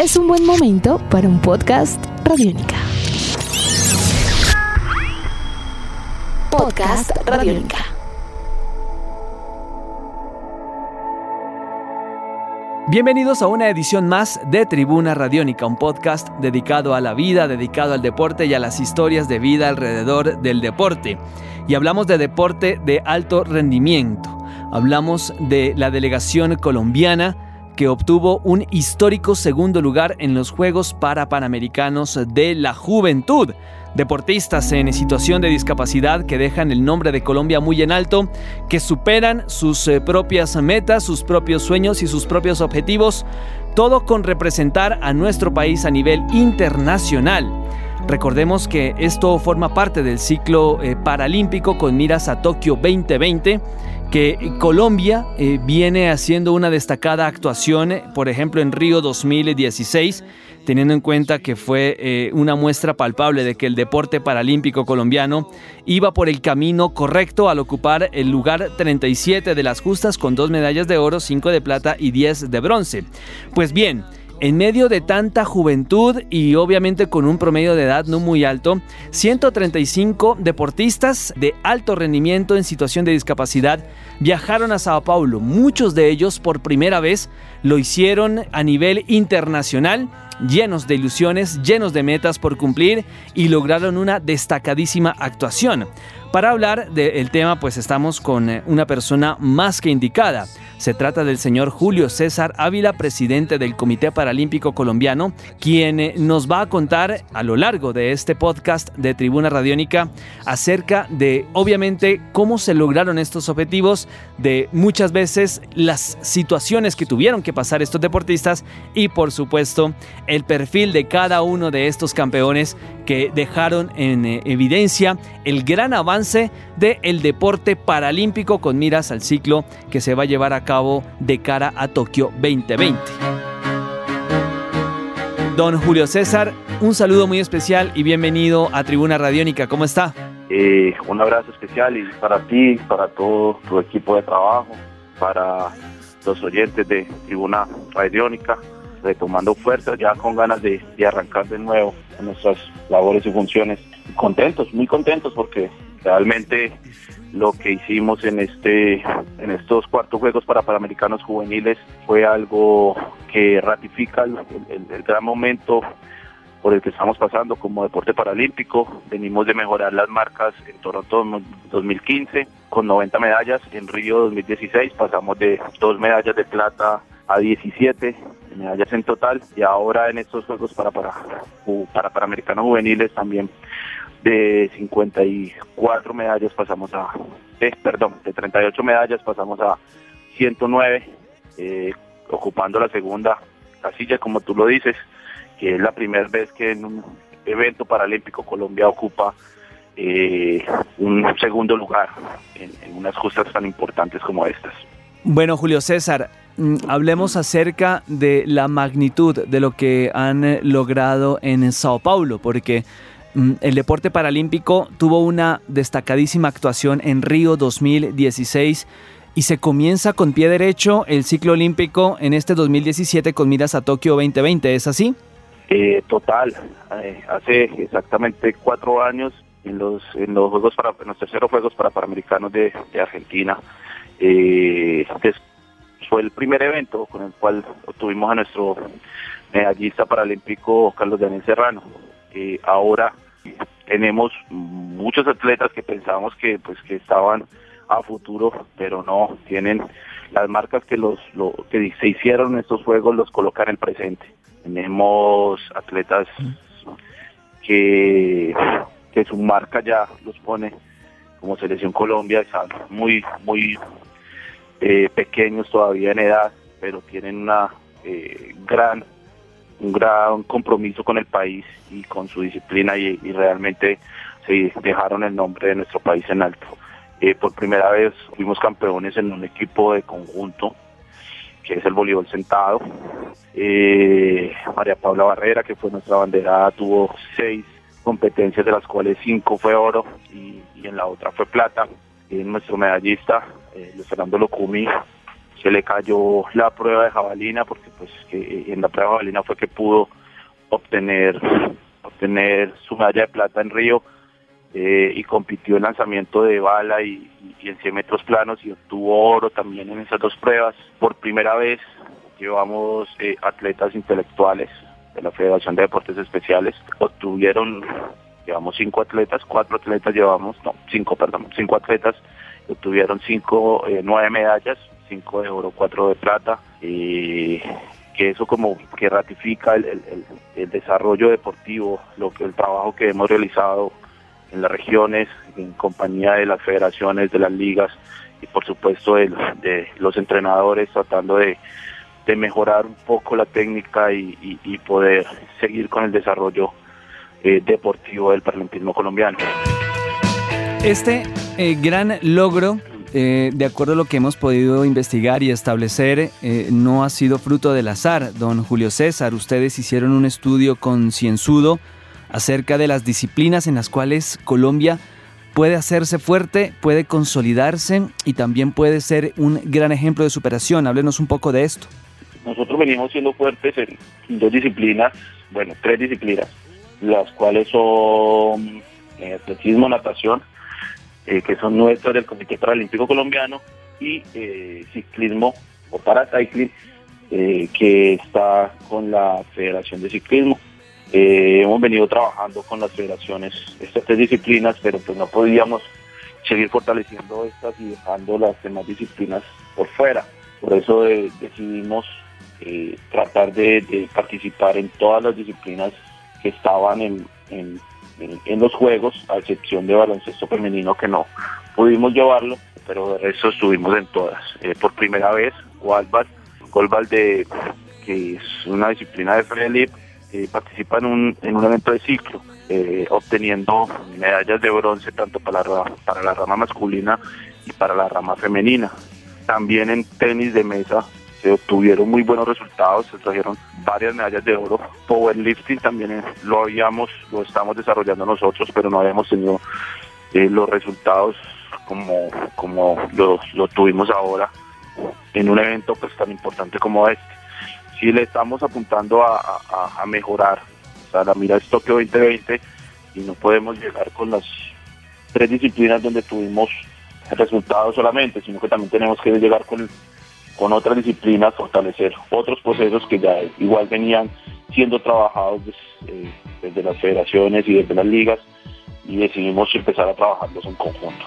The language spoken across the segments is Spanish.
es un buen momento para un podcast Radiónica. Podcast Radiónica. Bienvenidos a una edición más de Tribuna Radiónica, un podcast dedicado a la vida, dedicado al deporte y a las historias de vida alrededor del deporte. Y hablamos de deporte de alto rendimiento. Hablamos de la delegación colombiana que obtuvo un histórico segundo lugar en los Juegos para Panamericanos de la Juventud. Deportistas en situación de discapacidad que dejan el nombre de Colombia muy en alto, que superan sus eh, propias metas, sus propios sueños y sus propios objetivos, todo con representar a nuestro país a nivel internacional. Recordemos que esto forma parte del ciclo eh, paralímpico con miras a Tokio 2020 que Colombia eh, viene haciendo una destacada actuación, por ejemplo, en Río 2016, teniendo en cuenta que fue eh, una muestra palpable de que el deporte paralímpico colombiano iba por el camino correcto al ocupar el lugar 37 de las justas con dos medallas de oro, cinco de plata y 10 de bronce. Pues bien, en medio de tanta juventud y obviamente con un promedio de edad no muy alto, 135 deportistas de alto rendimiento en situación de discapacidad viajaron a Sao Paulo. Muchos de ellos por primera vez lo hicieron a nivel internacional llenos de ilusiones, llenos de metas por cumplir y lograron una destacadísima actuación. Para hablar del tema, pues estamos con eh, una persona más que indicada. Se trata del señor Julio César Ávila, presidente del Comité Paralímpico Colombiano, quien eh, nos va a contar a lo largo de este podcast de Tribuna Radiónica acerca de, obviamente, cómo se lograron estos objetivos, de muchas veces las situaciones que tuvieron que pasar estos deportistas y, por supuesto, el perfil de cada uno de estos campeones que dejaron en eh, evidencia el gran avance del deporte paralímpico con miras al ciclo que se va a llevar a cabo de cara a Tokio 2020. Don Julio César, un saludo muy especial y bienvenido a Tribuna Radiónica. ¿Cómo está? Eh, un abrazo especial y para ti, para todo tu equipo de trabajo, para los oyentes de Tribuna Radiónica retomando fuerzas, ya con ganas de, arrancar de nuevo nuestras labores y funciones. Contentos, muy contentos porque realmente lo que hicimos en este en estos cuartos juegos para Panamericanos juveniles fue algo que ratifica el, gran momento por el que estamos pasando como deporte paralímpico. Venimos de mejorar las marcas en Toronto 2015 con 90 medallas, en Río 2016 pasamos de dos medallas de plata a 17 medallas en total y ahora en estos Juegos para, para, para Juveniles también de 54 medallas pasamos a, eh, perdón, de 38 medallas pasamos a 109, eh, ocupando la segunda casilla, como tú lo dices, que es la primera vez que en un evento paralímpico Colombia ocupa eh, un segundo lugar en, en unas justas tan importantes como estas. Bueno, Julio César, Mm, hablemos acerca de la magnitud de lo que han logrado en Sao Paulo, porque el deporte paralímpico tuvo una destacadísima actuación en Río 2016 y se comienza con pie derecho el ciclo olímpico en este 2017 con miras a Tokio 2020, ¿es así? Eh, total, eh, hace exactamente cuatro años en los en los juegos para en los terceros juegos para panamericanos de, Argentina eh, fue el primer evento con el cual obtuvimos a nuestro medallista paralímpico Carlos Daniel Serrano. Ahora tenemos muchos atletas que pensábamos que pues que estaban a futuro, pero no tienen las marcas que los que se hicieron en estos juegos los colocan en el presente. Tenemos atletas que que su marca ya los pone como selección Colombia, están muy muy eh, pequeños todavía en edad, pero tienen una eh, gran un gran compromiso con el país y con su disciplina y, realmente se dejaron el nombre de nuestro país en alto. Eh, por primera vez fuimos campeones en un equipo de conjunto que es el voleibol sentado. María Paula Barrera, que fue nuestra bandera, tuvo seis competencias de las cuales cinco fue oro y, en la otra fue plata. Y nuestro medallista eh, Luis Fernando Locumi se le cayó la prueba de jabalina porque pues que en la prueba de jabalina fue que pudo obtener obtener su medalla de plata en Río eh, y compitió en lanzamiento de bala y, en 100 metros planos y obtuvo oro también en esas dos pruebas. Por primera vez llevamos eh, atletas intelectuales de la Federación de Deportes Especiales, obtuvieron, llevamos cinco atletas, cuatro atletas llevamos, no, cinco, perdón, cinco atletas, obtuvieron cinco, eh, nueve medallas, cinco de oro, cuatro de plata, y que eso como que ratifica el, desarrollo deportivo, lo que el trabajo que hemos realizado en las regiones, en compañía de las federaciones, de las ligas y por supuesto de, los entrenadores tratando de, mejorar un poco la técnica y, poder seguir con el desarrollo eh, deportivo del paralímpico colombiano. Este eh, gran logro eh, de acuerdo a lo que hemos podido investigar y establecer, no ha sido fruto del azar. Don Julio César, ustedes hicieron un estudio concienzudo acerca de las disciplinas en las cuales Colombia puede hacerse fuerte, puede consolidarse y también puede ser un gran ejemplo de superación. Háblenos un poco de esto. Nosotros venimos siendo fuertes en dos disciplinas, bueno, tres disciplinas, las cuales son eh, atletismo, natación, eh, que son nuestras del Comité Paralímpico Colombiano, y eh, ciclismo o paracycling, que está con la Federación de Ciclismo. Eh, hemos venido trabajando con las federaciones estas tres disciplinas, pero pues no podíamos seguir fortaleciendo estas y dejando las demás disciplinas por fuera. Por eso eh, decidimos eh, tratar de, participar en todas las disciplinas que estaban en, los juegos, a excepción de baloncesto femenino que no pudimos llevarlo, pero de resto estuvimos en todas. por primera vez, Walbal, Golbal de que es una disciplina de freelip, eh, participa en un, en un evento de ciclo, eh, obteniendo medallas de bronce tanto para la, para la rama masculina y para la rama femenina. También en tenis de mesa se obtuvieron muy buenos resultados, se trajeron varias medallas de oro. Powerlifting también lo habíamos, lo estamos desarrollando nosotros, pero no habíamos tenido eh, los resultados como, como lo, tuvimos ahora en un evento pues tan importante como este sí le estamos apuntando a, mejorar. O sea, la mira es Tokio 2020 y no podemos llegar con las tres disciplinas donde tuvimos resultados solamente, sino que también tenemos que llegar con, con otras disciplinas, fortalecer otros procesos que ya igual venían siendo trabajados eh, desde las federaciones y desde las ligas y decidimos empezar a trabajarlos en conjunto.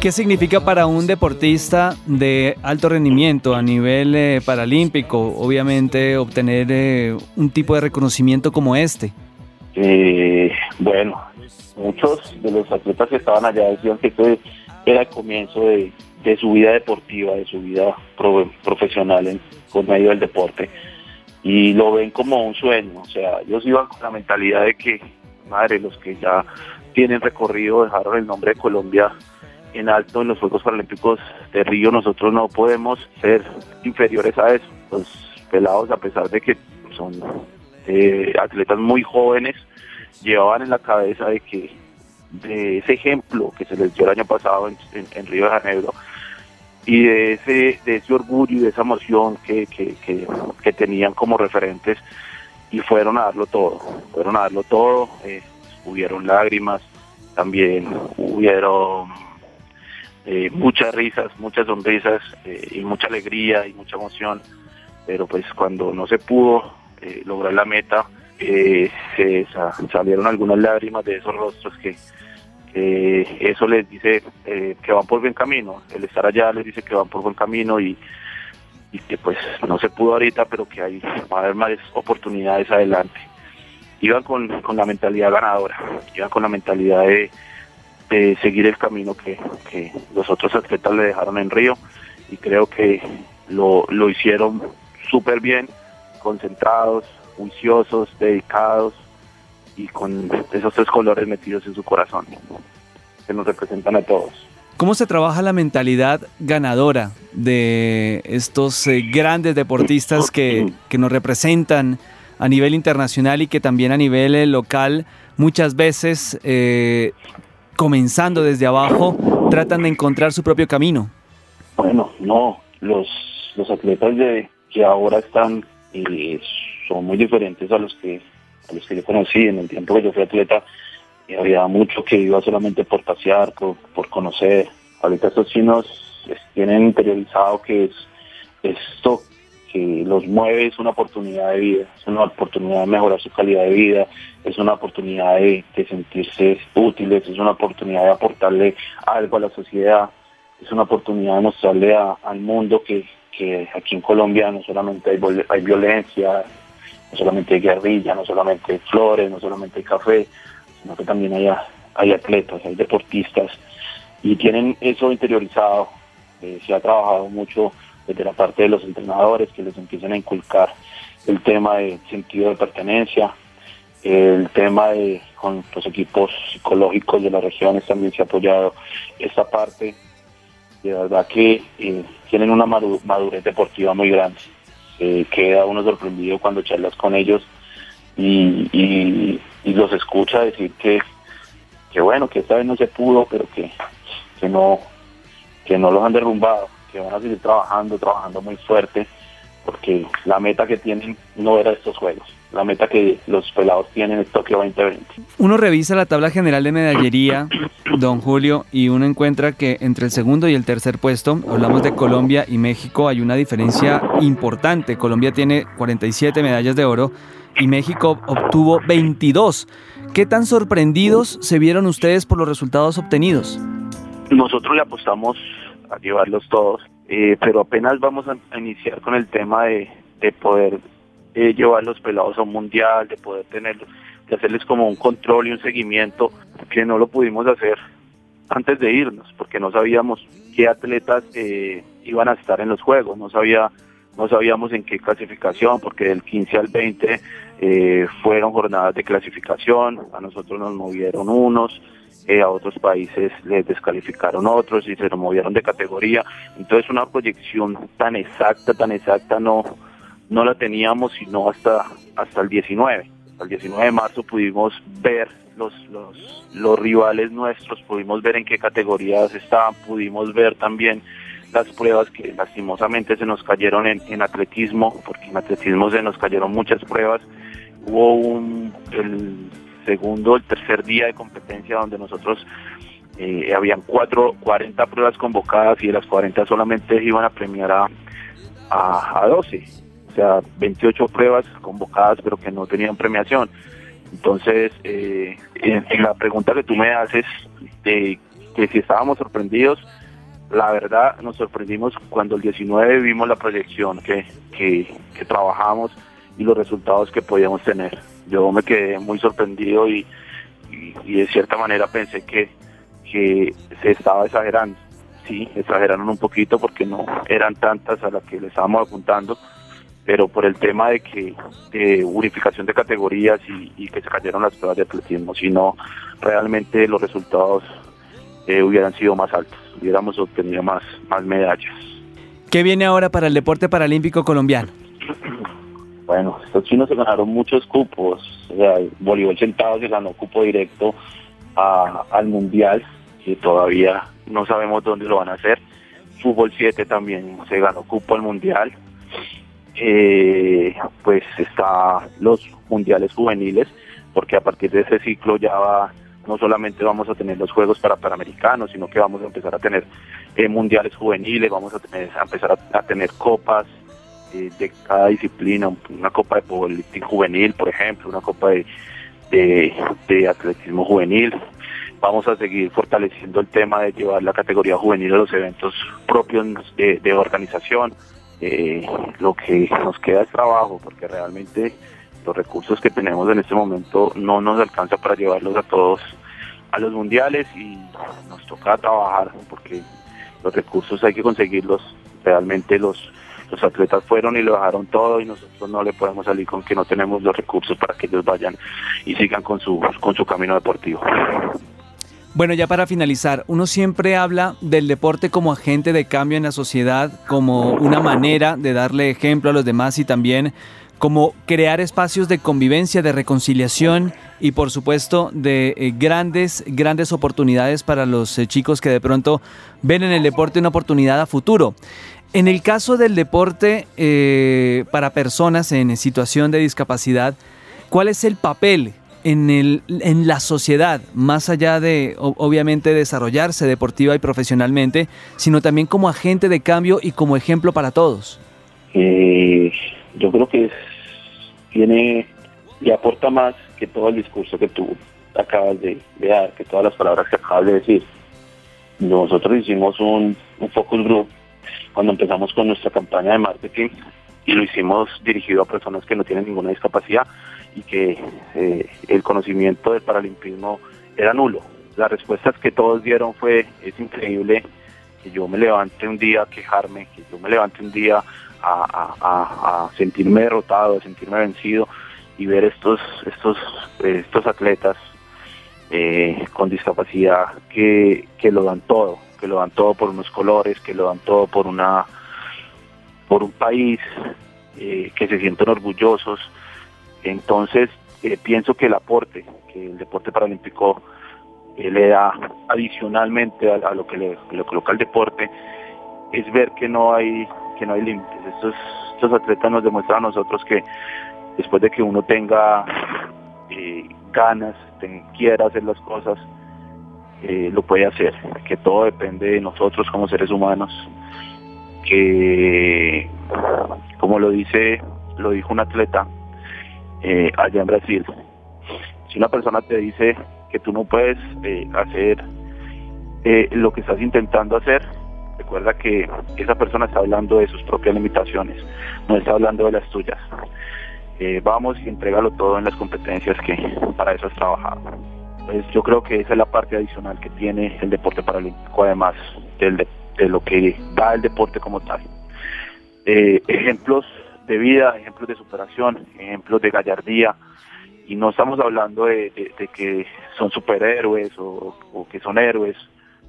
¿Qué significa para un deportista de alto rendimiento a nivel eh, paralímpico, obviamente, obtener eh, un tipo de reconocimiento como este? Eh, bueno, muchos de los atletas que estaban allá decían que este era el comienzo de, su vida deportiva, de su vida profesional en, por medio del deporte. Y lo ven como un sueño, o sea, ellos iban con la mentalidad de que, madre, los que ya tienen recorrido dejaron el nombre de Colombia en alto en los Juegos Paralímpicos de Río, nosotros no podemos ser inferiores a eso. Los pelados, a pesar de que son eh, atletas muy jóvenes, llevaban en la cabeza de que de ese ejemplo que se les dio el año pasado en, Río de Janeiro y de ese, de ese orgullo y de esa emoción que, que, tenían como referentes y fueron a darlo todo, fueron a darlo todo, eh, hubieron lágrimas, también hubieron eh, muchas risas, muchas sonrisas eh, y mucha alegría y mucha emoción, pero pues cuando no se pudo eh, lograr la meta, se salieron algunas lágrimas de esos rostros que, eso les dice que van por buen camino, el estar allá les dice que van por buen camino y, que pues no se pudo ahorita, pero que hay, va a haber más oportunidades adelante. Iban con, con la mentalidad ganadora, iban con la mentalidad de de seguir el camino que, los otros atletas le dejaron en Río. Y creo que lo, lo hicieron súper bien, concentrados, juiciosos, dedicados y con esos tres colores metidos en su corazón que nos representan a todos. ¿Cómo se trabaja la mentalidad ganadora de estos eh, grandes deportistas que, que, nos representan a nivel internacional y que también a nivel eh, local muchas veces eh, comenzando desde abajo, tratan de encontrar su propio camino. Bueno, no, los, los atletas de, que ahora están eh, son muy diferentes a los que a los que yo conocí en el tiempo que yo fui atleta y había mucho que iba solamente por pasear, por, por conocer. Ahorita estos chinos tienen interiorizado que es esto que los mueve es una oportunidad de vida, es una oportunidad de mejorar su calidad de vida, es una oportunidad de, sentirse útiles, es una oportunidad de aportarle algo a la sociedad, es una oportunidad de mostrarle al mundo que, aquí en Colombia no solamente hay, hay violencia, no solamente hay guerrilla, no solamente flores, no solamente hay café, sino que también hay, hay atletas, hay deportistas y tienen eso interiorizado. Eh, se ha trabajado mucho desde la parte de los entrenadores que les empiezan a inculcar el tema de sentido de pertenencia, el tema de con los equipos psicológicos de las regiones también se ha apoyado esta parte. De verdad que eh, tienen una madurez deportiva muy grande. Queda uno sorprendido cuando charlas con ellos y, los escucha decir que, que bueno, que esta vez no se pudo, pero que, que no que no los han derrumbado que van a seguir trabajando, trabajando muy fuerte, porque la meta que tienen no era estos juegos. La meta que los pelados tienen es Tokio 2020. Uno revisa la tabla general de medallería, don Julio, y uno encuentra que entre el segundo y el tercer puesto, hablamos de Colombia y México, hay una diferencia importante. Colombia tiene 47 medallas de oro y México obtuvo 22. ¿Qué tan sorprendidos se vieron ustedes por los resultados obtenidos? Nosotros le apostamos a llevarlos todos, eh, pero apenas vamos a, iniciar con el tema de, poder eh, llevar los pelados a un mundial, de poder tenerlos, de hacerles como un control y un seguimiento, que no lo pudimos hacer antes de irnos, porque no sabíamos qué atletas eh, iban a estar en los juegos, no sabía no sabíamos en qué clasificación, porque del 15 al 20 fueron jornadas de clasificación, a nosotros nos movieron unos, eh, a otros países les descalificaron otros y se movieron de categoría. Entonces una proyección tan exacta, tan exacta no, no la teníamos sino hasta, hasta el 19. El 19 de marzo pudimos ver los, los, los rivales nuestros, pudimos ver en qué categorías estaban, pudimos ver también las pruebas que lastimosamente se nos cayeron en, en atletismo, porque en atletismo se nos cayeron muchas pruebas. Hubo un, el segundo, el tercer día de competencia donde nosotros eh, habían cuatro, 40 pruebas convocadas y de las 40 solamente iban a premiar a, a, 12, o sea, 28 pruebas convocadas pero que no tenían premiación. Entonces, eh, en, la pregunta que tú me haces de que si estábamos sorprendidos, la verdad nos sorprendimos cuando el 19 vimos la proyección que, que, que trabajamos y los resultados que podíamos tener yo me quedé muy sorprendido y, de cierta manera pensé que, que se estaba exagerando. Sí, exageraron un poquito porque no eran tantas a las que le estábamos apuntando, pero por el tema de que de unificación de categorías y, que se cayeron las pruebas de atletismo, sino realmente los resultados eh, hubieran sido más altos, hubiéramos obtenido más, más medallas. ¿Qué viene ahora para el deporte paralímpico colombiano? Bueno, estos chinos se ganaron muchos cupos. O sea, voleibol sentado se ganó cupo directo al mundial, y todavía no sabemos dónde lo van a hacer. Fútbol 7 también se ganó cupo al mundial. Eh, pues está los mundiales juveniles, porque a partir de ese ciclo ya va, no solamente vamos a tener los juegos para panamericanos, sino que vamos a empezar a tener eh, mundiales juveniles, vamos a empezar a tener copas de, cada disciplina, una copa de powerlifting juvenil, por ejemplo, una copa de, de, atletismo juvenil. Vamos a seguir fortaleciendo el tema de llevar la categoría juvenil a los eventos propios de, organización. Eh, lo que nos queda es trabajo, porque realmente los recursos que tenemos en este momento no nos alcanza para llevarlos a todos a los mundiales y nos toca trabajar porque los recursos hay que conseguirlos realmente los los atletas fueron y lo dejaron todo y nosotros no le podemos salir con que no tenemos los recursos para que ellos vayan y sigan con su, con su camino deportivo. Bueno, ya para finalizar, uno siempre habla del deporte como agente de cambio en la sociedad, como una manera de darle ejemplo a los demás y también como crear espacios de convivencia, de reconciliación y por supuesto de eh, grandes, grandes oportunidades para los eh, chicos que de pronto ven en el deporte una oportunidad a futuro. En el caso del deporte eh, para personas en situación de discapacidad, ¿cuál es el papel en, el, en la sociedad, más allá de obviamente desarrollarse deportiva y profesionalmente, sino también como agente de cambio y como ejemplo para todos? yo creo que tiene y aporta más que todo el discurso que tú acabas de, dar, que todas las palabras que acabas de decir. Nosotros hicimos un, focus group cuando empezamos con nuestra campaña de marketing y lo hicimos dirigido a personas que no tienen ninguna discapacidad y que eh, el conocimiento del paralimpismo era nulo. Las respuestas que todos dieron fue, es increíble que yo me levante un día a quejarme, que yo me levante un día a, sentirme derrotado, a sentirme vencido y ver estos, estos, estos atletas eh, con discapacidad que, lo dan todo, que lo dan todo por unos colores, que lo dan todo por una por un país, eh, que se sienten orgullosos. Entonces, eh, pienso que el aporte que el deporte paralímpico le da adicionalmente a, lo que le, lo coloca el deporte es ver que no hay que no hay límites. Estos, atletas nos demuestran a nosotros que después de que uno tenga eh, ganas, quiera hacer las cosas, eh, lo puede hacer, que todo depende de nosotros como seres humanos, que como lo dice, lo dijo un atleta eh, allá en Brasil, si una persona te dice que tú no puedes hacer lo que estás intentando hacer, recuerda que esa persona está hablando de sus propias limitaciones, no está hablando de las tuyas. Eh, vamos y entrégalo todo en las competencias que para eso has trabajado. Pues yo creo que esa es la parte adicional que tiene el deporte paralímpico, además de, lo que da el deporte como tal. Eh, ejemplos de vida, ejemplos de superación, ejemplos de gallardía, y no estamos hablando de, que son superhéroes o que son héroes,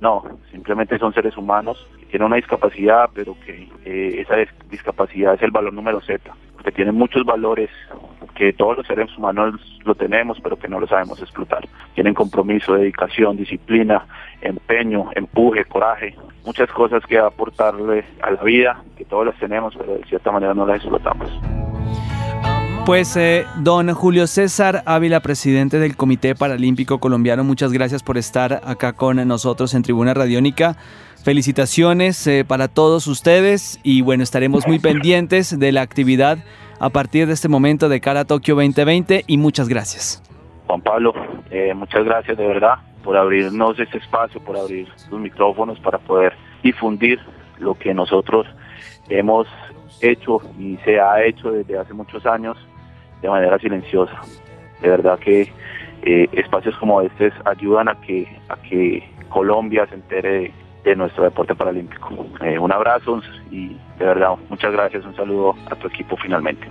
no, simplemente son seres humanos que tienen una discapacidad, pero que eh, esa discapacidad es el valor número Z, que tienen muchos valores que todos los seres humanos lo tenemos, pero que no lo sabemos explotar. Tienen compromiso, dedicación, disciplina, empeño, empuje, coraje, muchas cosas que aportarle a la vida, que todos las tenemos, pero de cierta manera no las explotamos. Pues eh, don Julio César Ávila, presidente del Comité Paralímpico Colombiano, muchas gracias por estar acá con nosotros en Tribuna Radiónica. Felicitaciones eh, para todos ustedes y bueno, estaremos muy pendientes de la actividad a partir de este momento de cara a Tokio 2020 y muchas gracias. Juan Pablo, eh, muchas gracias de verdad por abrirnos este espacio, por abrir los micrófonos para poder difundir lo que nosotros hemos hecho y se ha hecho desde hace muchos años de manera silenciosa. De verdad que eh, espacios como estos ayudan a que, a que Colombia se entere de, nuestro deporte paralímpico. Eh, un abrazo y de verdad muchas gracias, un saludo a tu equipo finalmente.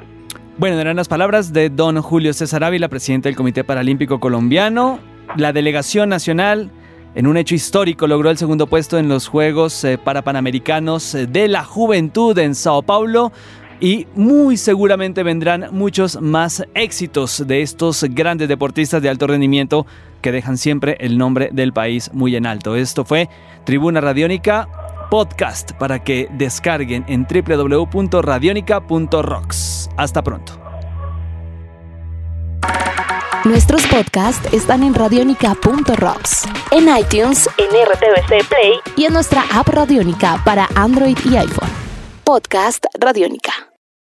Bueno, eran las palabras de don Julio César Ávila, presidente del Comité Paralímpico Colombiano. La delegación nacional, en un hecho histórico, logró el segundo puesto en los Juegos eh, para Panamericanos de la Juventud en Sao Paulo y muy seguramente vendrán muchos más éxitos de estos grandes deportistas de alto rendimiento que dejan siempre el nombre del país muy en alto. Esto fue Tribuna Radiónica Podcast para que descarguen en www.radionica.rocks. Hasta pronto. Nuestros podcasts están en radionica.rocks, en iTunes, en RTVC Play y en nuestra app Radionica para Android y iPhone. Podcast Radiónica.